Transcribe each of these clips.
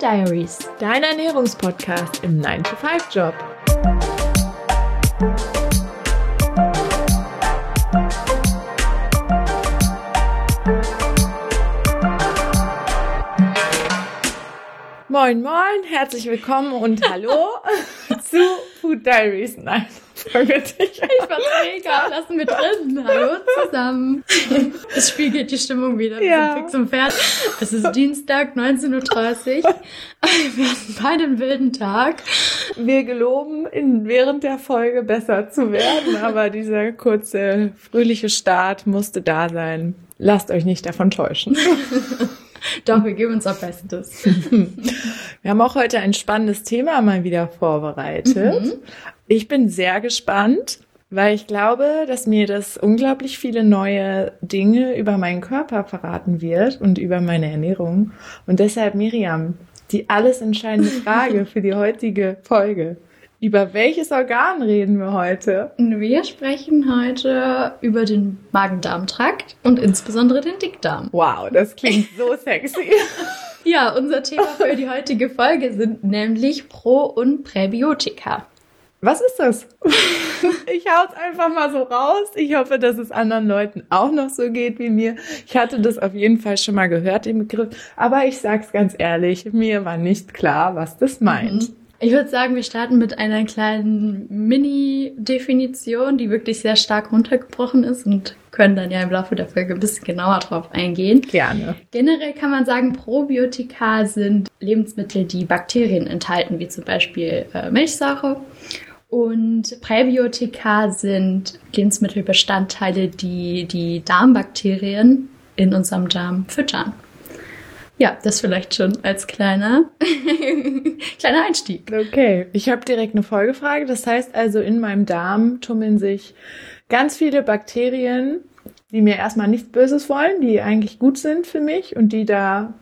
Food Diaries, dein Ernährungspodcast im 9-to-5-Job. Moin, moin, herzlich willkommen und hallo zu Food Diaries. Nein, Folge dich. Ich fand's mega. Lassen wir drin. Hallo zusammen. Das spiegelt die Stimmung wieder. Wir ja. sind fix und fertig. Es ist Dienstag, 19.30 Uhr. Wir hatten beide einen wilden Tag. Wir geloben, in, während der Folge besser zu werden, aber dieser kurze, fröhliche Start musste da sein. Lasst euch nicht davon täuschen. Doch, wir geben uns auch Bestes. Wir haben auch heute ein spannendes Thema mal wieder vorbereitet. Mhm. Ich bin sehr gespannt, weil ich glaube, dass mir das unglaublich viele neue Dinge über meinen Körper verraten wird und über meine Ernährung. Und deshalb, Miriam, die alles entscheidende Frage für die heutige Folge. Über welches Organ reden wir heute? Wir sprechen heute über den Magen-Darm-Trakt und insbesondere den Dickdarm. Wow, das klingt so sexy. ja, unser Thema für die heutige Folge sind nämlich Pro- und Präbiotika. Was ist das? ich hau's einfach mal so raus. Ich hoffe, dass es anderen Leuten auch noch so geht wie mir. Ich hatte das auf jeden Fall schon mal gehört, den Begriff. Aber ich sag's ganz ehrlich, mir war nicht klar, was das meint. Mhm. Ich würde sagen, wir starten mit einer kleinen Mini-Definition, die wirklich sehr stark runtergebrochen ist und können dann ja im Laufe der Folge ein bisschen genauer drauf eingehen. Gerne. Generell kann man sagen, Probiotika sind Lebensmittel, die Bakterien enthalten, wie zum Beispiel äh, Milchsäure. Und Präbiotika sind Lebensmittelbestandteile, die die Darmbakterien in unserem Darm füttern. Ja, das vielleicht schon als kleiner, kleiner Einstieg. Okay, ich habe direkt eine Folgefrage. Das heißt also, in meinem Darm tummeln sich ganz viele Bakterien, die mir erstmal nichts Böses wollen, die eigentlich gut sind für mich und die da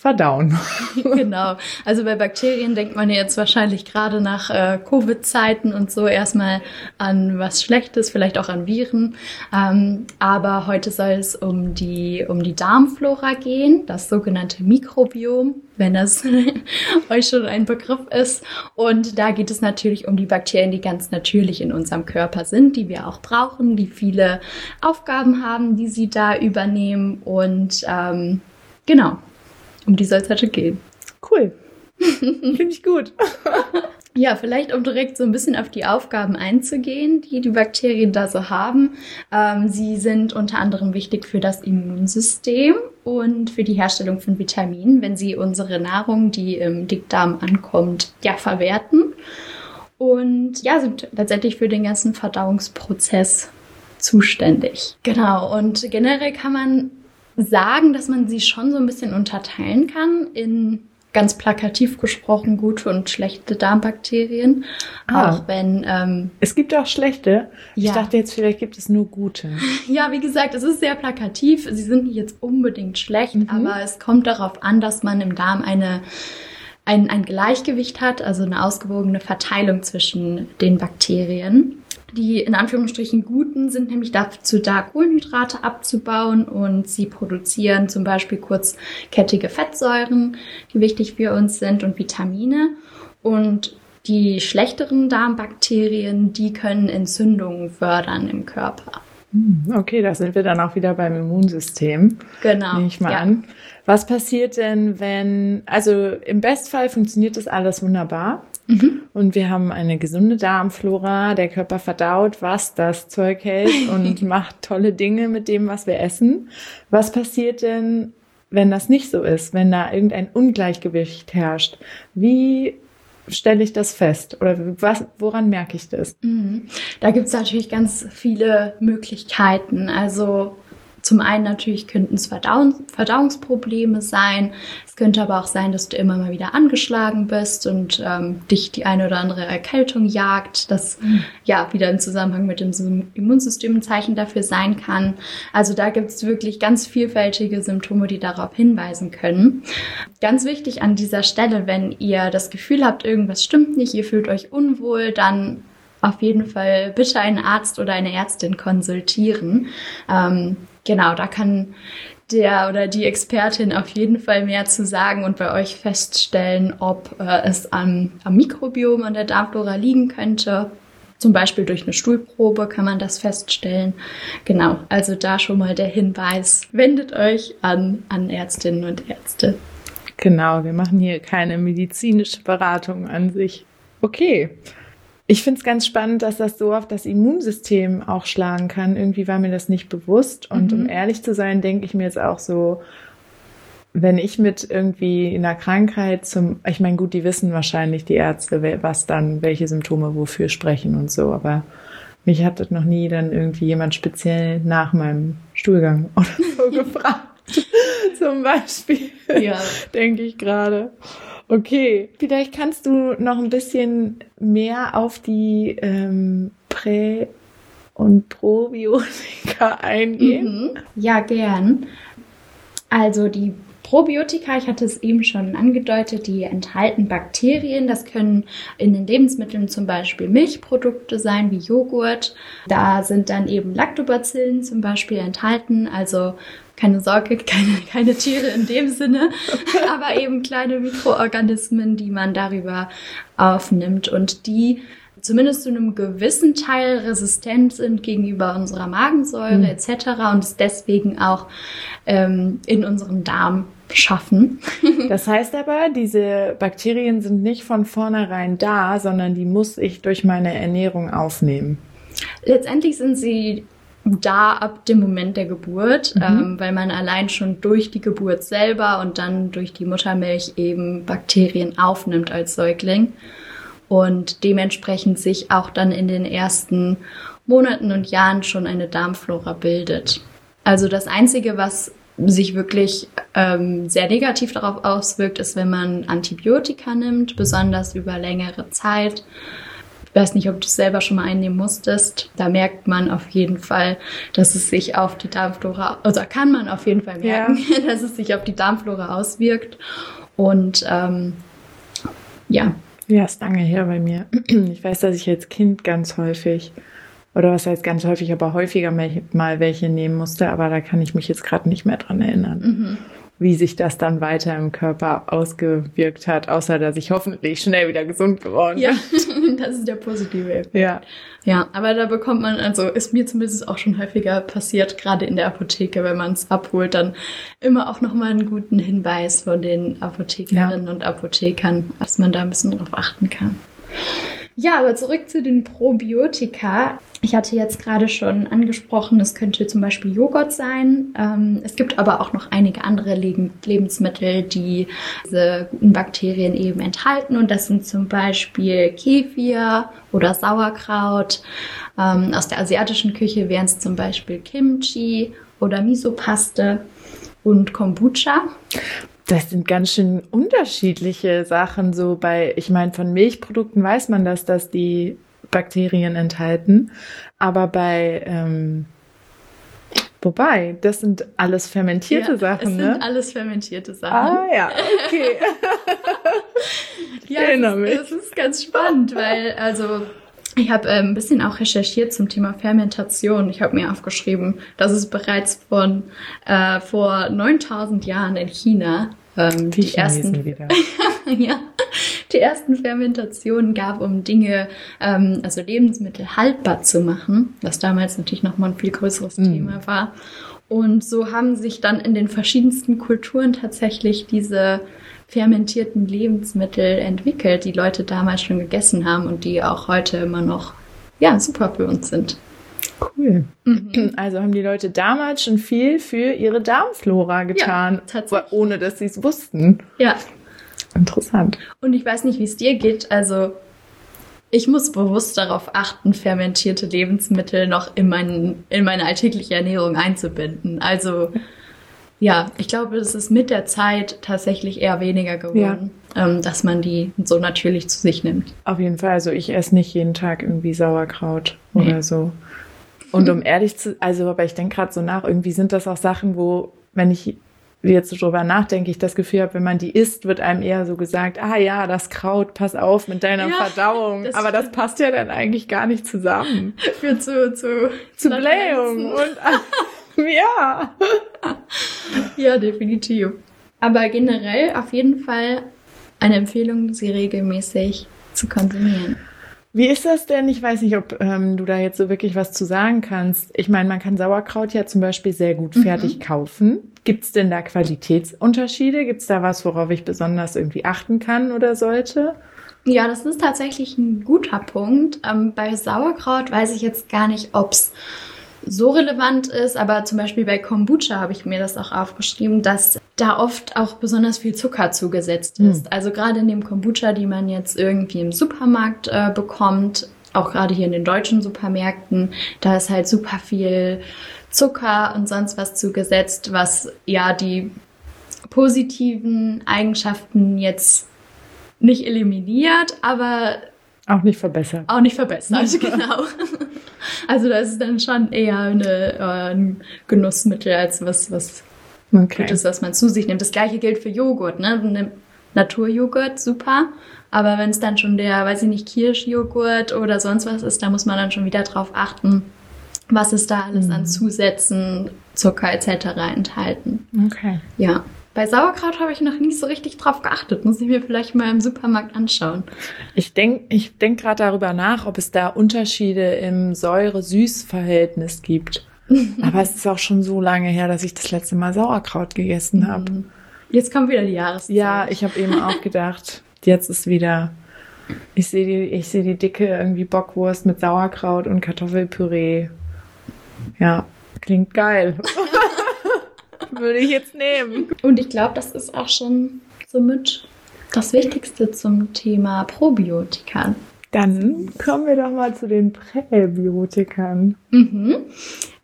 verdauen. genau. Also bei Bakterien denkt man jetzt wahrscheinlich gerade nach äh, Covid-Zeiten und so erstmal an was Schlechtes, vielleicht auch an Viren. Ähm, aber heute soll es um die, um die Darmflora gehen, das sogenannte Mikrobiom, wenn das euch schon ein Begriff ist. Und da geht es natürlich um die Bakterien, die ganz natürlich in unserem Körper sind, die wir auch brauchen, die viele Aufgaben haben, die sie da übernehmen. Und ähm, genau, um die soll es heute gehen. Cool. Finde ich gut. Ja, vielleicht um direkt so ein bisschen auf die Aufgaben einzugehen, die die Bakterien da so haben. Ähm, sie sind unter anderem wichtig für das Immunsystem und für die Herstellung von Vitaminen, wenn sie unsere Nahrung, die im Dickdarm ankommt, ja, verwerten. Und ja, sind letztendlich für den ganzen Verdauungsprozess zuständig. Genau. Und generell kann man sagen, dass man sie schon so ein bisschen unterteilen kann in ganz plakativ gesprochen gute und schlechte Darmbakterien. Ah. Auch wenn ähm, es gibt auch schlechte. Ja. Ich dachte jetzt vielleicht gibt es nur gute. Ja, wie gesagt, es ist sehr plakativ. Sie sind nicht jetzt unbedingt schlecht, mhm. aber es kommt darauf an, dass man im Darm eine ein, ein Gleichgewicht hat, also eine ausgewogene Verteilung zwischen den Bakterien. Die in Anführungsstrichen guten sind nämlich dazu da, Kohlenhydrate abzubauen und sie produzieren zum Beispiel kurzkettige Fettsäuren, die wichtig für uns sind und Vitamine. Und die schlechteren Darmbakterien, die können Entzündungen fördern im Körper. Hm, okay, da sind wir dann auch wieder beim Immunsystem. Genau. Nehme ich mal ja. an. Was passiert denn, wenn, also im Bestfall funktioniert das alles wunderbar. Mhm. Und wir haben eine gesunde Darmflora. Der Körper verdaut, was das Zeug hält und macht tolle Dinge mit dem, was wir essen. Was passiert denn, wenn das nicht so ist, wenn da irgendein Ungleichgewicht herrscht? Wie stelle ich das fest? Oder was, woran merke ich das? Mhm. Da gibt es natürlich ganz viele Möglichkeiten. Also zum einen natürlich könnten es Verdauung, Verdauungsprobleme sein. Es könnte aber auch sein, dass du immer mal wieder angeschlagen bist und ähm, dich die eine oder andere Erkältung jagt, das mhm. ja wieder im Zusammenhang mit dem Immunsystem ein Zeichen dafür sein kann. Also da gibt es wirklich ganz vielfältige Symptome, die darauf hinweisen können. Ganz wichtig an dieser Stelle, wenn ihr das Gefühl habt, irgendwas stimmt nicht, ihr fühlt euch unwohl, dann auf jeden Fall bitte einen Arzt oder eine Ärztin konsultieren. Ähm, genau, da kann der oder die Expertin auf jeden Fall mehr zu sagen und bei euch feststellen, ob äh, es am, am Mikrobiom an der Darmflora liegen könnte. Zum Beispiel durch eine Stuhlprobe kann man das feststellen. Genau, also da schon mal der Hinweis, wendet euch an, an Ärztinnen und Ärzte. Genau, wir machen hier keine medizinische Beratung an sich. Okay. Ich finde es ganz spannend, dass das so auf das Immunsystem auch schlagen kann. Irgendwie war mir das nicht bewusst. Und mhm. um ehrlich zu sein, denke ich mir jetzt auch so, wenn ich mit irgendwie einer Krankheit zum, ich meine, gut, die wissen wahrscheinlich die Ärzte, was dann, welche Symptome wofür sprechen und so, aber mich hat das noch nie dann irgendwie jemand speziell nach meinem Stuhlgang oder so gefragt. Zum Beispiel. Ja. Denke ich gerade. Okay. Vielleicht kannst du noch ein bisschen mehr auf die ähm, Prä- und Probiotika eingehen. Mhm. Ja, gern. Also die Probiotika, ich hatte es eben schon angedeutet, die enthalten Bakterien. Das können in den Lebensmitteln zum Beispiel Milchprodukte sein, wie Joghurt. Da sind dann eben Lactobacillen zum Beispiel enthalten, also keine Sorge, keine, keine Tiere in dem Sinne, aber eben kleine Mikroorganismen, die man darüber aufnimmt und die zumindest zu einem gewissen Teil resistent sind gegenüber unserer Magensäure mhm. etc. und es deswegen auch ähm, in unserem Darm schaffen. das heißt aber, diese Bakterien sind nicht von vornherein da, sondern die muss ich durch meine Ernährung aufnehmen. Letztendlich sind sie da ab dem Moment der Geburt, mhm. ähm, weil man allein schon durch die Geburt selber und dann durch die Muttermilch eben Bakterien aufnimmt als Säugling und dementsprechend sich auch dann in den ersten Monaten und Jahren schon eine Darmflora bildet. Also das Einzige, was sich wirklich ähm, sehr negativ darauf auswirkt, ist, wenn man Antibiotika nimmt, besonders über längere Zeit weiß nicht, ob du es selber schon mal einnehmen musstest. Da merkt man auf jeden Fall, dass es sich auf die Darmflora, also kann man auf jeden Fall merken, ja. dass es sich auf die Darmflora auswirkt. Und ähm, ja. Ja, ist lange her bei mir. Ich weiß, dass ich als Kind ganz häufig, oder was heißt ganz häufig, aber häufiger mal welche nehmen musste, aber da kann ich mich jetzt gerade nicht mehr dran erinnern. Mhm wie sich das dann weiter im Körper ausgewirkt hat, außer dass ich hoffentlich schnell wieder gesund geworden bin. Ja, das ist der positive Effekt. Ja. Ja, aber da bekommt man, also ist mir zumindest auch schon häufiger passiert, gerade in der Apotheke, wenn man es abholt, dann immer auch nochmal einen guten Hinweis von den Apothekerinnen ja. und Apothekern, dass man da ein bisschen drauf achten kann. Ja, aber zurück zu den Probiotika. Ich hatte jetzt gerade schon angesprochen, es könnte zum Beispiel Joghurt sein. Ähm, es gibt aber auch noch einige andere Lebensmittel, die diese guten Bakterien eben enthalten. Und das sind zum Beispiel Kefir oder Sauerkraut. Ähm, aus der asiatischen Küche wären es zum Beispiel Kimchi oder Misopaste und Kombucha das sind ganz schön unterschiedliche Sachen. So bei, ich meine, von Milchprodukten weiß man das, dass die Bakterien enthalten. Aber bei, ähm, wobei, das sind alles fermentierte ja, Sachen, ne? Das sind alles fermentierte Sachen. Ah, ja, okay. ja, erinnere mich. Das ist ganz spannend, weil, also, ich habe äh, ein bisschen auch recherchiert zum Thema Fermentation. Ich habe mir aufgeschrieben, dass es bereits von äh, vor 9000 Jahren in China ähm, die, die ersten ja, die ersten Fermentationen gab, um Dinge, ähm, also Lebensmittel haltbar zu machen, was damals natürlich nochmal ein viel größeres mm. Thema war. Und so haben sich dann in den verschiedensten Kulturen tatsächlich diese fermentierten Lebensmittel entwickelt, die Leute damals schon gegessen haben und die auch heute immer noch ja super für uns sind. Cool. Mhm. Also haben die Leute damals schon viel für ihre Darmflora getan, ja, ohne dass sie es wussten. Ja. Interessant. Und ich weiß nicht, wie es dir geht. Also ich muss bewusst darauf achten, fermentierte Lebensmittel noch in, mein, in meine alltägliche Ernährung einzubinden. Also ja, ich glaube, es ist mit der Zeit tatsächlich eher weniger geworden, ja. ähm, dass man die so natürlich zu sich nimmt. Auf jeden Fall. Also ich esse nicht jeden Tag irgendwie Sauerkraut nee. oder so. Und um ehrlich zu, also, aber ich denke gerade so nach, irgendwie sind das auch Sachen, wo, wenn ich jetzt so drüber nachdenke, ich das Gefühl habe, wenn man die isst, wird einem eher so gesagt, ah ja, das Kraut, pass auf mit deiner ja, Verdauung. Das aber das passt ja dann eigentlich gar nicht zusammen. Für zu, zu, zu Blähung und ja. Ja, definitiv. Aber generell auf jeden Fall eine Empfehlung, sie regelmäßig zu konsumieren. Wie ist das denn? Ich weiß nicht, ob ähm, du da jetzt so wirklich was zu sagen kannst. Ich meine, man kann Sauerkraut ja zum Beispiel sehr gut mhm. fertig kaufen. Gibt es denn da Qualitätsunterschiede? Gibt es da was, worauf ich besonders irgendwie achten kann oder sollte? Ja, das ist tatsächlich ein guter Punkt. Ähm, bei Sauerkraut weiß ich jetzt gar nicht, ob es so relevant ist, aber zum Beispiel bei Kombucha habe ich mir das auch aufgeschrieben, dass da oft auch besonders viel Zucker zugesetzt hm. ist. Mhm. Also gerade in dem Kombucha, die man jetzt irgendwie im Supermarkt äh, bekommt, auch gerade hier in den deutschen Supermärkten, da ist halt super viel Zucker und sonst was zugesetzt, was ja die positiven Eigenschaften jetzt nicht eliminiert, aber auch nicht verbessert. Auch nicht verbessert, genau. Also da ist es dann schon eher eine, äh, ein Genussmittel als was, was okay. Gutes, was man zu sich nimmt. Das gleiche gilt für Joghurt, ne? Naturjoghurt, super. Aber wenn es dann schon der, weiß ich nicht, Kirschjoghurt oder sonst was ist, da muss man dann schon wieder drauf achten, was ist da alles mhm. an Zusätzen, Zucker etc. enthalten. Okay. Ja. Bei Sauerkraut habe ich noch nicht so richtig drauf geachtet. Muss ich mir vielleicht mal im Supermarkt anschauen. Ich denke ich denk gerade darüber nach, ob es da Unterschiede im Säure-Süß-Verhältnis gibt. Aber es ist auch schon so lange her, dass ich das letzte Mal Sauerkraut gegessen habe. Mhm. Jetzt kommt wieder die Jahreszeit. Ja, ich habe eben auch gedacht, jetzt ist wieder. Ich sehe die, ich sehe die dicke irgendwie Bockwurst mit Sauerkraut und Kartoffelpüree. Ja, klingt geil. Würde ich jetzt nehmen. Und ich glaube, das ist auch schon somit das Wichtigste zum Thema Probiotika. Dann kommen wir doch mal zu den Präbiotikern. Mhm.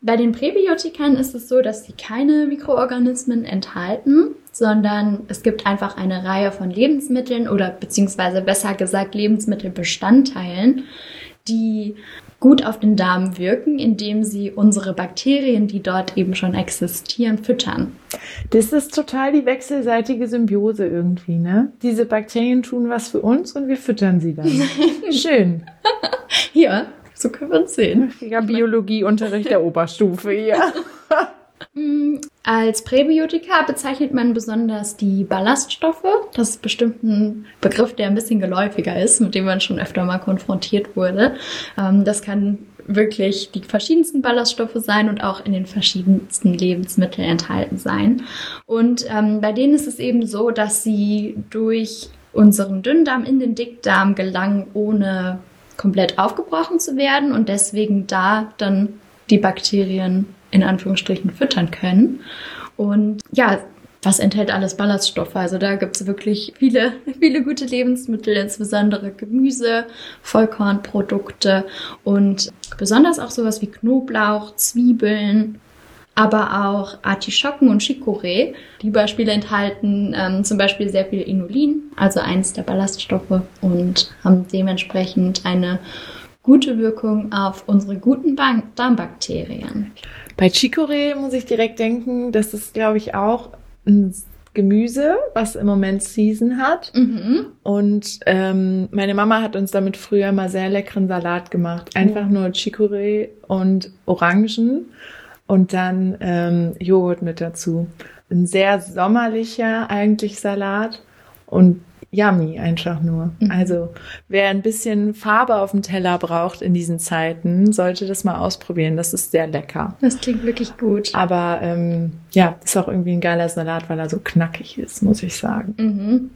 Bei den Präbiotikern ist es so, dass sie keine Mikroorganismen enthalten, sondern es gibt einfach eine Reihe von Lebensmitteln oder beziehungsweise besser gesagt Lebensmittelbestandteilen, die gut auf den Darm wirken, indem sie unsere Bakterien, die dort eben schon existieren, füttern. Das ist total die wechselseitige Symbiose irgendwie, ne? Diese Bakterien tun was für uns und wir füttern sie dann. Schön. ja, so können wir uns sehen. Richtiger Biologieunterricht der Oberstufe, ja. Mm, als Präbiotika bezeichnet man besonders die Ballaststoffe. Das ist bestimmt ein Begriff, der ein bisschen geläufiger ist, mit dem man schon öfter mal konfrontiert wurde. Ähm, das kann wirklich die verschiedensten Ballaststoffe sein und auch in den verschiedensten Lebensmitteln enthalten sein. Und ähm, bei denen ist es eben so, dass sie durch unseren Dünndarm in den Dickdarm gelangen, ohne komplett aufgebrochen zu werden und deswegen da dann die Bakterien in Anführungsstrichen füttern können. Und ja, was enthält alles Ballaststoffe? Also da gibt es wirklich viele, viele gute Lebensmittel, insbesondere Gemüse, Vollkornprodukte und besonders auch sowas wie Knoblauch, Zwiebeln, aber auch Artischocken und Chicorée. Die Beispiele enthalten ähm, zum Beispiel sehr viel Inulin, also eins der Ballaststoffe und haben dementsprechend eine gute Wirkung auf unsere guten Darmbakterien. Bei Chicorée muss ich direkt denken, das ist, glaube ich, auch ein Gemüse, was im Moment Season hat. Mhm. Und ähm, meine Mama hat uns damit früher mal sehr leckeren Salat gemacht. Einfach nur Chicorée und Orangen und dann ähm, Joghurt mit dazu. Ein sehr sommerlicher eigentlich Salat und yummy einfach nur. Mhm. Also wer ein bisschen Farbe auf dem Teller braucht in diesen Zeiten, sollte das mal ausprobieren. Das ist sehr lecker. Das klingt wirklich gut. Aber ähm, ja, ist auch irgendwie ein geiler Salat, weil er so knackig ist, muss ich sagen. Mhm.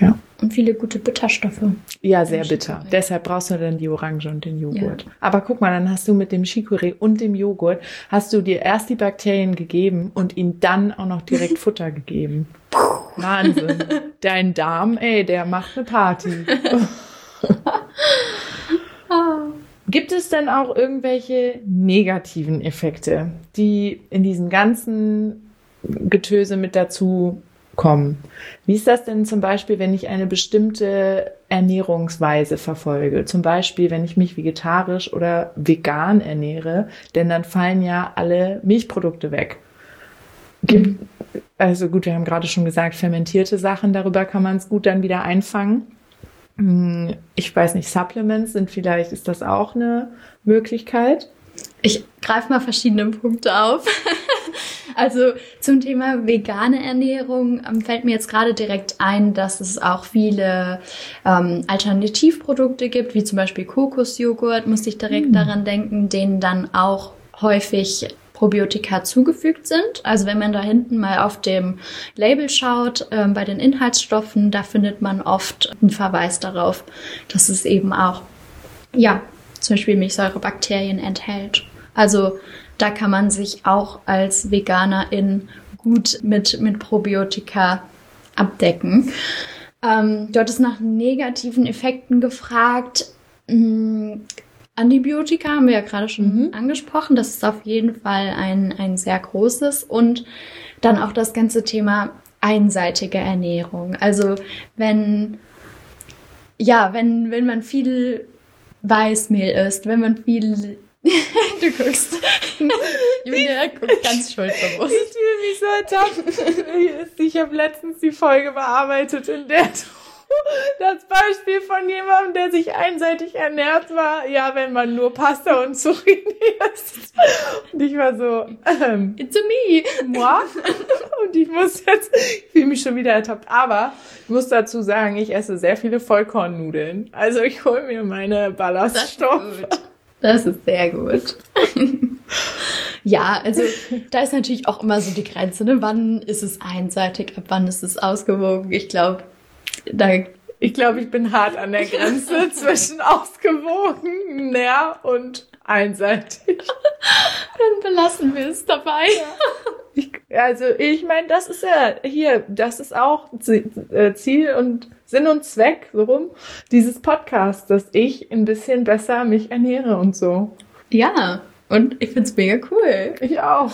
Ja. Und viele gute Bitterstoffe. Ja, sehr bitter. Deshalb brauchst du dann die Orange und den Joghurt. Ja. Aber guck mal, dann hast du mit dem Chicorée und dem Joghurt, hast du dir erst die Bakterien gegeben und ihm dann auch noch direkt Futter gegeben. Wahnsinn. Dein Darm, ey, der macht eine Party. Gibt es denn auch irgendwelche negativen Effekte, die in diesem ganzen Getöse mit dazu kommen. Wie ist das denn zum Beispiel, wenn ich eine bestimmte Ernährungsweise verfolge? Zum Beispiel, wenn ich mich vegetarisch oder vegan ernähre, denn dann fallen ja alle Milchprodukte weg. Gibt, also gut, wir haben gerade schon gesagt, fermentierte Sachen, darüber kann man es gut dann wieder einfangen. Hm, ich weiß nicht, Supplements sind vielleicht, ist das auch eine Möglichkeit? Ich greife mal verschiedene Punkte auf. Also zum Thema vegane Ernährung ähm, fällt mir jetzt gerade direkt ein, dass es auch viele ähm, Alternativprodukte gibt, wie zum Beispiel Kokosjoghurt, musste ich direkt mm. daran denken, denen dann auch häufig Probiotika zugefügt sind. Also wenn man da hinten mal auf dem Label schaut, äh, bei den Inhaltsstoffen, da findet man oft einen Verweis darauf, dass es eben auch, ja, zum Beispiel Milchsäurebakterien enthält. Also da kann man sich auch als Veganerin gut mit, mit Probiotika abdecken. Ähm, dort ist nach negativen Effekten gefragt. Antibiotika haben wir ja gerade schon mhm. angesprochen. Das ist auf jeden Fall ein, ein sehr großes. Und dann auch das ganze Thema einseitige Ernährung. Also wenn, ja, wenn, wenn man viel Weißmehl isst, wenn man viel du guckst. Julia guckt ganz schuldbewusst. Ich fühle mich so ertappt. Ich habe letztens die Folge bearbeitet, in der das Beispiel von jemandem, der sich einseitig ernährt war, ja, wenn man nur Pasta und Zucchini isst. Und ich war so, ähm, It's a me. Moi? Und ich muss jetzt, ich fühle mich schon wieder ertappt. Aber ich muss dazu sagen, ich esse sehr viele Vollkornnudeln. Also ich hole mir meine Ballaststoffe. Das ist sehr gut. ja, also da ist natürlich auch immer so die Grenze, ne? Wann ist es einseitig, ab wann ist es ausgewogen? Ich glaube, da. Ich glaube, ich bin hart an der Grenze zwischen ausgewogen, näher und einseitig. Dann belassen wir es dabei. Ja. Ich, also ich meine, das ist ja hier, das ist auch äh, Ziel und Sinn und Zweck, so rum, dieses Podcasts, dass ich ein bisschen besser mich ernähre und so. Ja, und ich find's mega cool. Ich auch.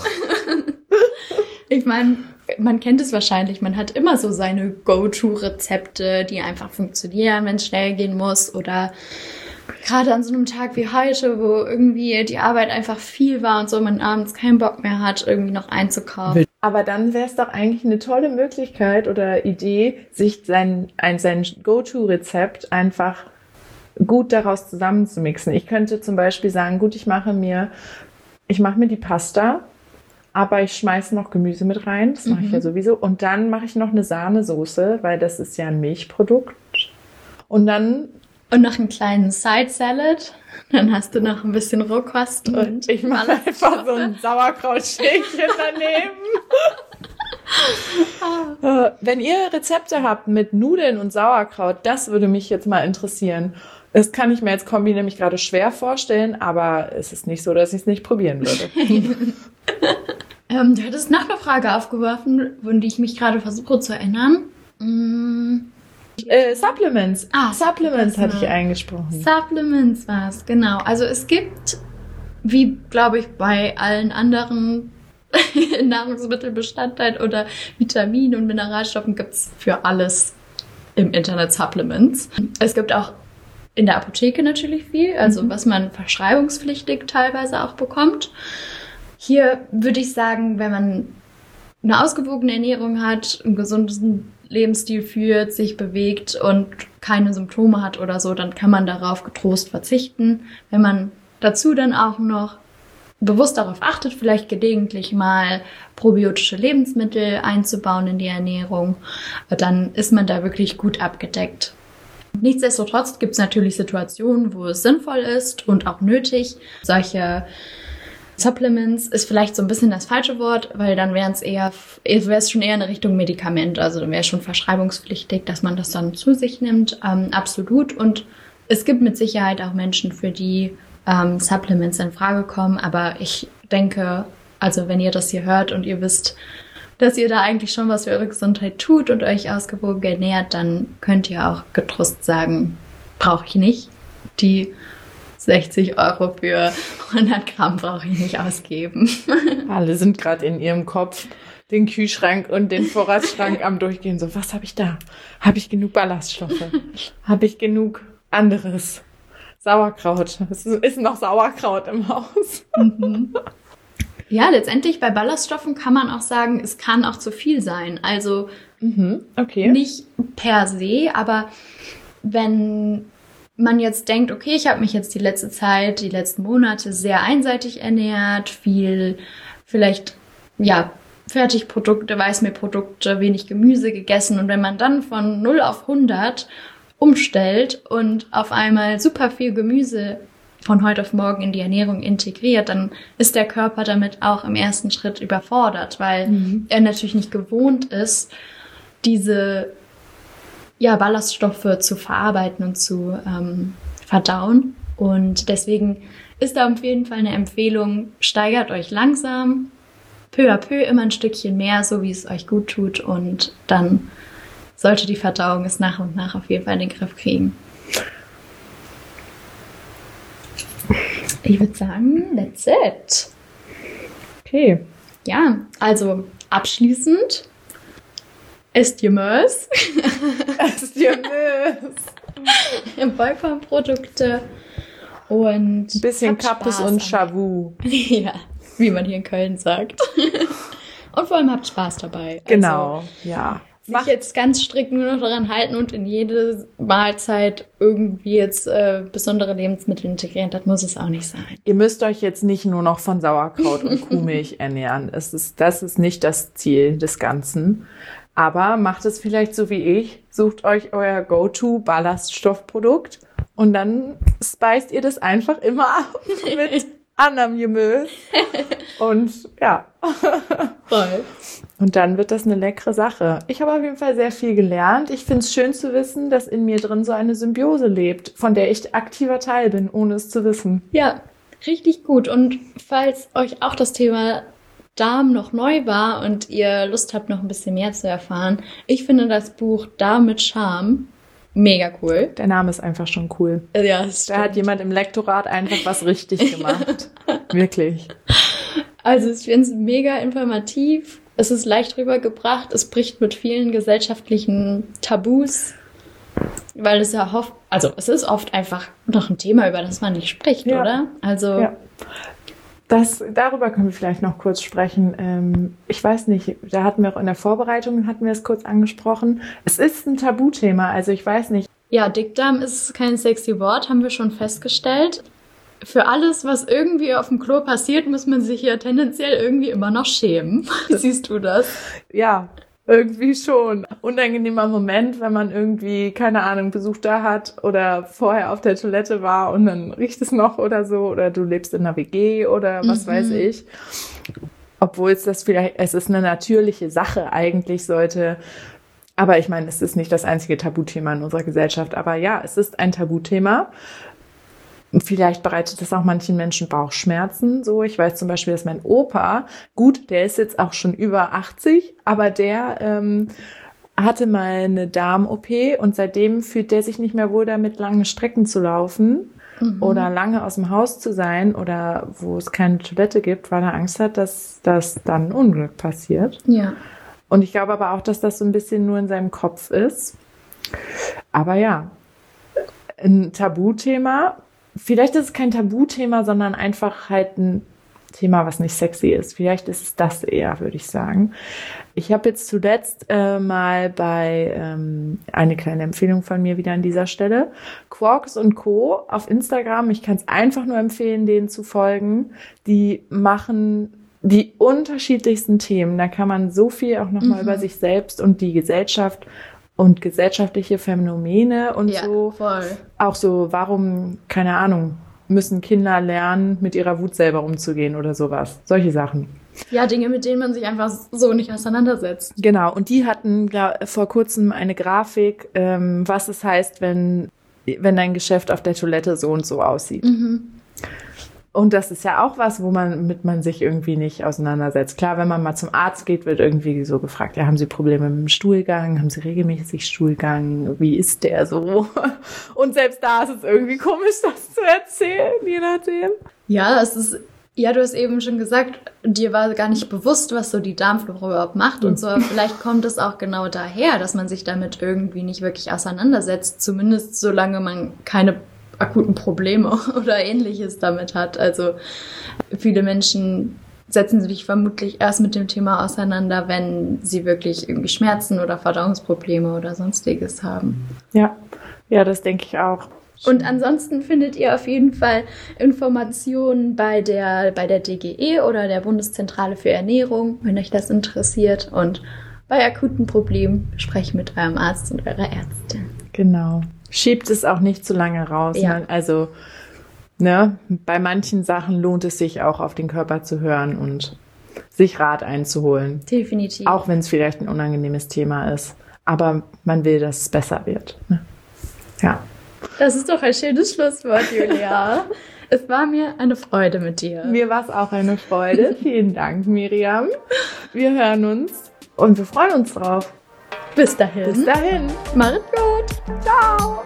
ich meine, man kennt es wahrscheinlich, man hat immer so seine Go-To-Rezepte, die einfach funktionieren, wenn es schnell gehen muss oder gerade an so einem Tag wie heute, wo irgendwie die Arbeit einfach viel war und so man abends keinen Bock mehr hat, irgendwie noch einzukaufen. Aber dann wäre es doch eigentlich eine tolle Möglichkeit oder Idee, sich sein, ein, sein Go-To-Rezept einfach gut daraus zusammenzumixen. Ich könnte zum Beispiel sagen, gut, ich mache mir, ich mache mir die Pasta, aber ich schmeiße noch Gemüse mit rein, das mache mhm. ich ja sowieso. Und dann mache ich noch eine Sahnesoße, weil das ist ja ein Milchprodukt. Und dann und noch einen kleinen Side Salad. Dann hast du noch ein bisschen Rohkost und. Ich mache einfach so ein Sauerkrautschälchen daneben. Äh, wenn ihr Rezepte habt mit Nudeln und Sauerkraut, das würde mich jetzt mal interessieren. Das kann ich mir als Kombi nämlich gerade schwer vorstellen, aber es ist nicht so, dass ich es nicht probieren würde. ähm, du hattest noch eine Frage aufgeworfen, von die ich mich gerade versuche zu erinnern. Mmh. Äh, Supplements. Ah, Supplements hatte ich eingesprochen. Supplements war es, genau. Also es gibt, wie glaube ich bei allen anderen Nahrungsmittelbestandteilen oder Vitaminen und Mineralstoffen gibt es für alles im Internet Supplements. Es gibt auch in der Apotheke natürlich viel, also mhm. was man verschreibungspflichtig teilweise auch bekommt. Hier würde ich sagen, wenn man eine ausgewogene Ernährung hat, einen gesunden Lebensstil führt, sich bewegt und keine Symptome hat oder so, dann kann man darauf getrost verzichten. Wenn man dazu dann auch noch bewusst darauf achtet, vielleicht gelegentlich mal probiotische Lebensmittel einzubauen in die Ernährung, dann ist man da wirklich gut abgedeckt. Nichtsdestotrotz gibt es natürlich Situationen, wo es sinnvoll ist und auch nötig, solche Supplements ist vielleicht so ein bisschen das falsche Wort, weil dann wären es eher, wäre es schon eher in Richtung Medikament, also dann wäre schon verschreibungspflichtig, dass man das dann zu sich nimmt, ähm, absolut. Und es gibt mit Sicherheit auch Menschen, für die ähm, Supplements in Frage kommen, aber ich denke, also wenn ihr das hier hört und ihr wisst, dass ihr da eigentlich schon was für eure Gesundheit tut und euch ausgewogen ernährt, dann könnt ihr auch getrost sagen, brauche ich nicht. Die 60 Euro für 100 Gramm brauche ich nicht ausgeben. Alle sind gerade in ihrem Kopf den Kühlschrank und den Vorratsschrank am Durchgehen. So, was habe ich da? Habe ich genug Ballaststoffe? habe ich genug anderes? Sauerkraut. Es ist noch Sauerkraut im Haus. Mhm. Ja, letztendlich bei Ballaststoffen kann man auch sagen, es kann auch zu viel sein. Also mhm, okay. nicht per se, aber wenn man jetzt denkt, okay, ich habe mich jetzt die letzte Zeit, die letzten Monate sehr einseitig ernährt, viel vielleicht ja Fertigprodukte, Weißmehlprodukte, wenig Gemüse gegessen. Und wenn man dann von 0 auf 100 umstellt und auf einmal super viel Gemüse von heute auf morgen in die Ernährung integriert, dann ist der Körper damit auch im ersten Schritt überfordert, weil mhm. er natürlich nicht gewohnt ist, diese ja, Ballaststoffe zu verarbeiten und zu ähm, verdauen. Und deswegen ist da auf jeden Fall eine Empfehlung, steigert euch langsam, peu à peu immer ein Stückchen mehr, so wie es euch gut tut. Und dann sollte die Verdauung es nach und nach auf jeden Fall in den Griff kriegen. Ich würde sagen, that's it. Okay. Ja, also abschließend ihr Mörs. Vollkornprodukte und ein bisschen Kappes und Chavu. ja, wie man hier in Köln sagt. und vor allem habt Spaß dabei. Genau, also, ja sich jetzt ganz strikt nur noch daran halten und in jede Mahlzeit irgendwie jetzt äh, besondere Lebensmittel integrieren, das muss es auch nicht sein. Ihr müsst euch jetzt nicht nur noch von Sauerkraut und Kuhmilch ernähren. Es ist, das ist nicht das Ziel des Ganzen. Aber macht es vielleicht so wie ich, sucht euch euer Go-To-Ballaststoffprodukt und dann speist ihr das einfach immer ab mit anderem Gemüse. Und ja. Voll. Und dann wird das eine leckere Sache. Ich habe auf jeden Fall sehr viel gelernt. Ich finde es schön zu wissen, dass in mir drin so eine Symbiose lebt, von der ich aktiver Teil bin, ohne es zu wissen. Ja, richtig gut. Und falls euch auch das Thema Darm noch neu war und ihr Lust habt, noch ein bisschen mehr zu erfahren, ich finde das Buch Darm mit Charme mega cool. Der Name ist einfach schon cool. Ja, da hat jemand im Lektorat einfach was richtig gemacht. Wirklich. Also ich finde es mega informativ es ist leicht rübergebracht, es bricht mit vielen gesellschaftlichen Tabus, weil es ja oft, also es ist oft einfach noch ein Thema, über das man nicht spricht, ja. oder? Also. Ja. Das, darüber können wir vielleicht noch kurz sprechen. Ähm, ich weiß nicht, da hatten wir auch in der Vorbereitung, hatten wir es kurz angesprochen. Es ist ein Tabuthema, also ich weiß nicht. Ja, Dickdarm ist kein sexy Wort, haben wir schon festgestellt für alles, was irgendwie auf dem Klo passiert, muss man sich ja tendenziell irgendwie immer noch schämen. Wie siehst du das? Ja, irgendwie schon. Unangenehmer Moment, wenn man irgendwie, keine Ahnung, Besuch da hat oder vorher auf der Toilette war und dann riecht es noch oder so oder du lebst in einer WG oder was mhm. weiß ich. Obwohl es das vielleicht, es ist eine natürliche Sache eigentlich sollte. Aber ich meine, es ist nicht das einzige Tabuthema in unserer Gesellschaft. Aber ja, es ist ein Tabuthema. Vielleicht bereitet das auch manchen Menschen Bauchschmerzen. So, ich weiß zum Beispiel, dass mein Opa, gut, der ist jetzt auch schon über 80, aber der ähm, hatte mal eine Darm-OP und seitdem fühlt der sich nicht mehr wohl damit, lange Strecken zu laufen mhm. oder lange aus dem Haus zu sein oder wo es keine Toilette gibt, weil er Angst hat, dass das dann ein Unglück passiert. Ja. Und ich glaube aber auch, dass das so ein bisschen nur in seinem Kopf ist. Aber ja, ein Tabuthema vielleicht ist es kein Tabuthema, sondern einfach halt ein Thema, was nicht sexy ist. Vielleicht ist es das eher, würde ich sagen. Ich habe jetzt zuletzt äh, mal bei ähm, eine kleine Empfehlung von mir wieder an dieser Stelle. Quarks und Co. auf Instagram. Ich kann es einfach nur empfehlen, denen zu folgen. Die machen die unterschiedlichsten Themen. Da kann man so viel auch nochmal mhm. über sich selbst und die Gesellschaft und gesellschaftliche Phänomene und ja, so. Voll. Auch so, warum, keine Ahnung, müssen Kinder lernen, mit ihrer Wut selber umzugehen oder sowas. Solche Sachen. Ja, Dinge, mit denen man sich einfach so nicht auseinandersetzt. Genau, und die hatten glaub, vor kurzem eine Grafik, ähm, was es heißt, wenn, wenn dein Geschäft auf der Toilette so und so aussieht. Mhm. Und das ist ja auch was, wo man mit man sich irgendwie nicht auseinandersetzt. Klar, wenn man mal zum Arzt geht, wird irgendwie so gefragt, ja, haben Sie Probleme mit dem Stuhlgang? Haben Sie regelmäßig Stuhlgang? Wie ist der so? Und selbst da ist es irgendwie komisch, das zu erzählen, je nachdem. Ja, es ist ja, du hast eben schon gesagt, dir war gar nicht bewusst, was so die Darmflora überhaupt macht und so. Vielleicht kommt es auch genau daher, dass man sich damit irgendwie nicht wirklich auseinandersetzt, zumindest solange man keine akuten Probleme oder ähnliches damit hat. Also viele Menschen setzen sich vermutlich erst mit dem Thema auseinander, wenn sie wirklich irgendwie Schmerzen oder Verdauungsprobleme oder sonstiges haben. Ja, ja, das denke ich auch. Und ansonsten findet ihr auf jeden Fall Informationen bei der, bei der DGE oder der Bundeszentrale für Ernährung, wenn euch das interessiert. Und bei akuten Problemen sprecht mit eurem Arzt und eurer Ärztin. Genau. Schiebt es auch nicht zu lange raus. Ja. Ne? Also, ne, bei manchen Sachen lohnt es sich auch auf den Körper zu hören und sich Rat einzuholen. Definitiv. Auch wenn es vielleicht ein unangenehmes Thema ist. Aber man will, dass es besser wird. Ne? Ja. Das ist doch ein schönes Schlusswort, Julia. es war mir eine Freude mit dir. Mir war es auch eine Freude. Vielen Dank, Miriam. Wir hören uns und wir freuen uns drauf. Bis dahin. Bis dahin. Macht's gut. Ciao.